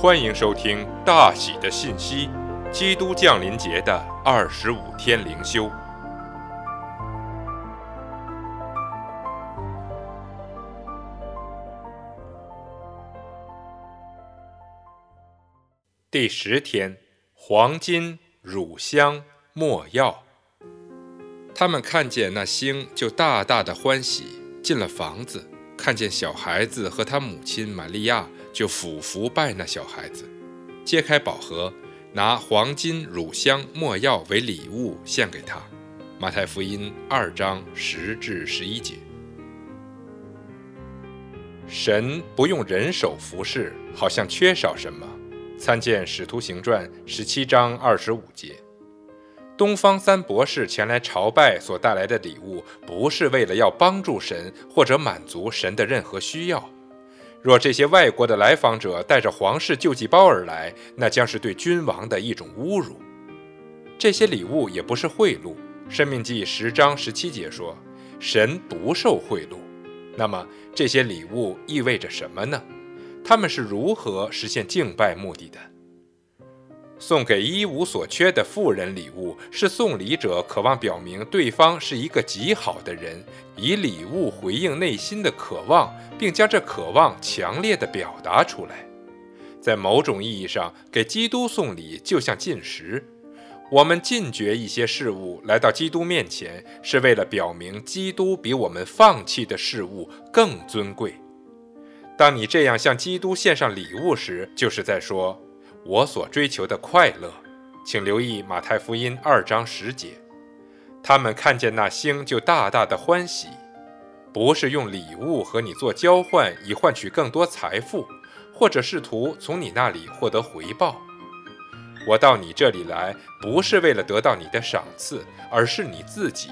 欢迎收听大喜的信息，基督降临节的二十五天灵修，第十天，黄金、乳香、没药。他们看见那星，就大大的欢喜，进了房子，看见小孩子和他母亲玛利亚。就俯伏拜那小孩子，揭开宝盒，拿黄金、乳香、没药为礼物献给他。马太福音二章十至十一节。神不用人手服侍，好像缺少什么。参见《使徒行传》十七章二十五节。东方三博士前来朝拜所带来的礼物，不是为了要帮助神或者满足神的任何需要。若这些外国的来访者带着皇室救济包而来，那将是对君王的一种侮辱。这些礼物也不是贿赂，《生命记》十章十七节说：“神不受贿赂。”那么这些礼物意味着什么呢？他们是如何实现敬拜目的的？送给一无所缺的富人礼物，是送礼者渴望表明对方是一个极好的人，以礼物回应内心的渴望，并将这渴望强烈的表达出来。在某种意义上，给基督送礼就像进食，我们禁绝一些事物来到基督面前，是为了表明基督比我们放弃的事物更尊贵。当你这样向基督献上礼物时，就是在说。我所追求的快乐，请留意马太福音二章十节。他们看见那星就大大的欢喜，不是用礼物和你做交换以换取更多财富，或者试图从你那里获得回报。我到你这里来，不是为了得到你的赏赐，而是你自己。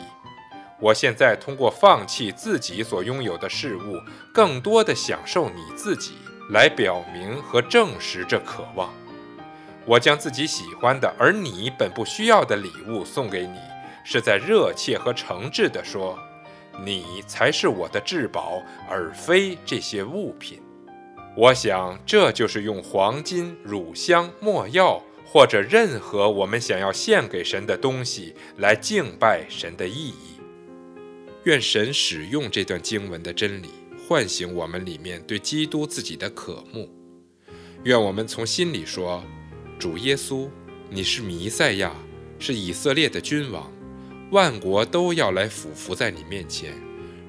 我现在通过放弃自己所拥有的事物，更多的享受你自己，来表明和证实这渴望。我将自己喜欢的，而你本不需要的礼物送给你，是在热切和诚挚地说：“你才是我的至宝，而非这些物品。”我想，这就是用黄金、乳香、没药，或者任何我们想要献给神的东西来敬拜神的意义。愿神使用这段经文的真理，唤醒我们里面对基督自己的渴慕。愿我们从心里说。主耶稣，你是弥赛亚，是以色列的君王，万国都要来俯伏在你面前。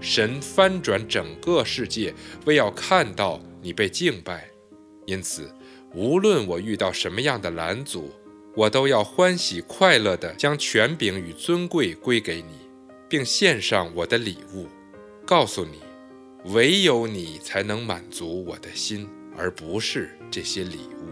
神翻转整个世界，为要看到你被敬拜。因此，无论我遇到什么样的拦阻，我都要欢喜快乐地将权柄与尊贵归给你，并献上我的礼物，告诉你，唯有你才能满足我的心，而不是这些礼物。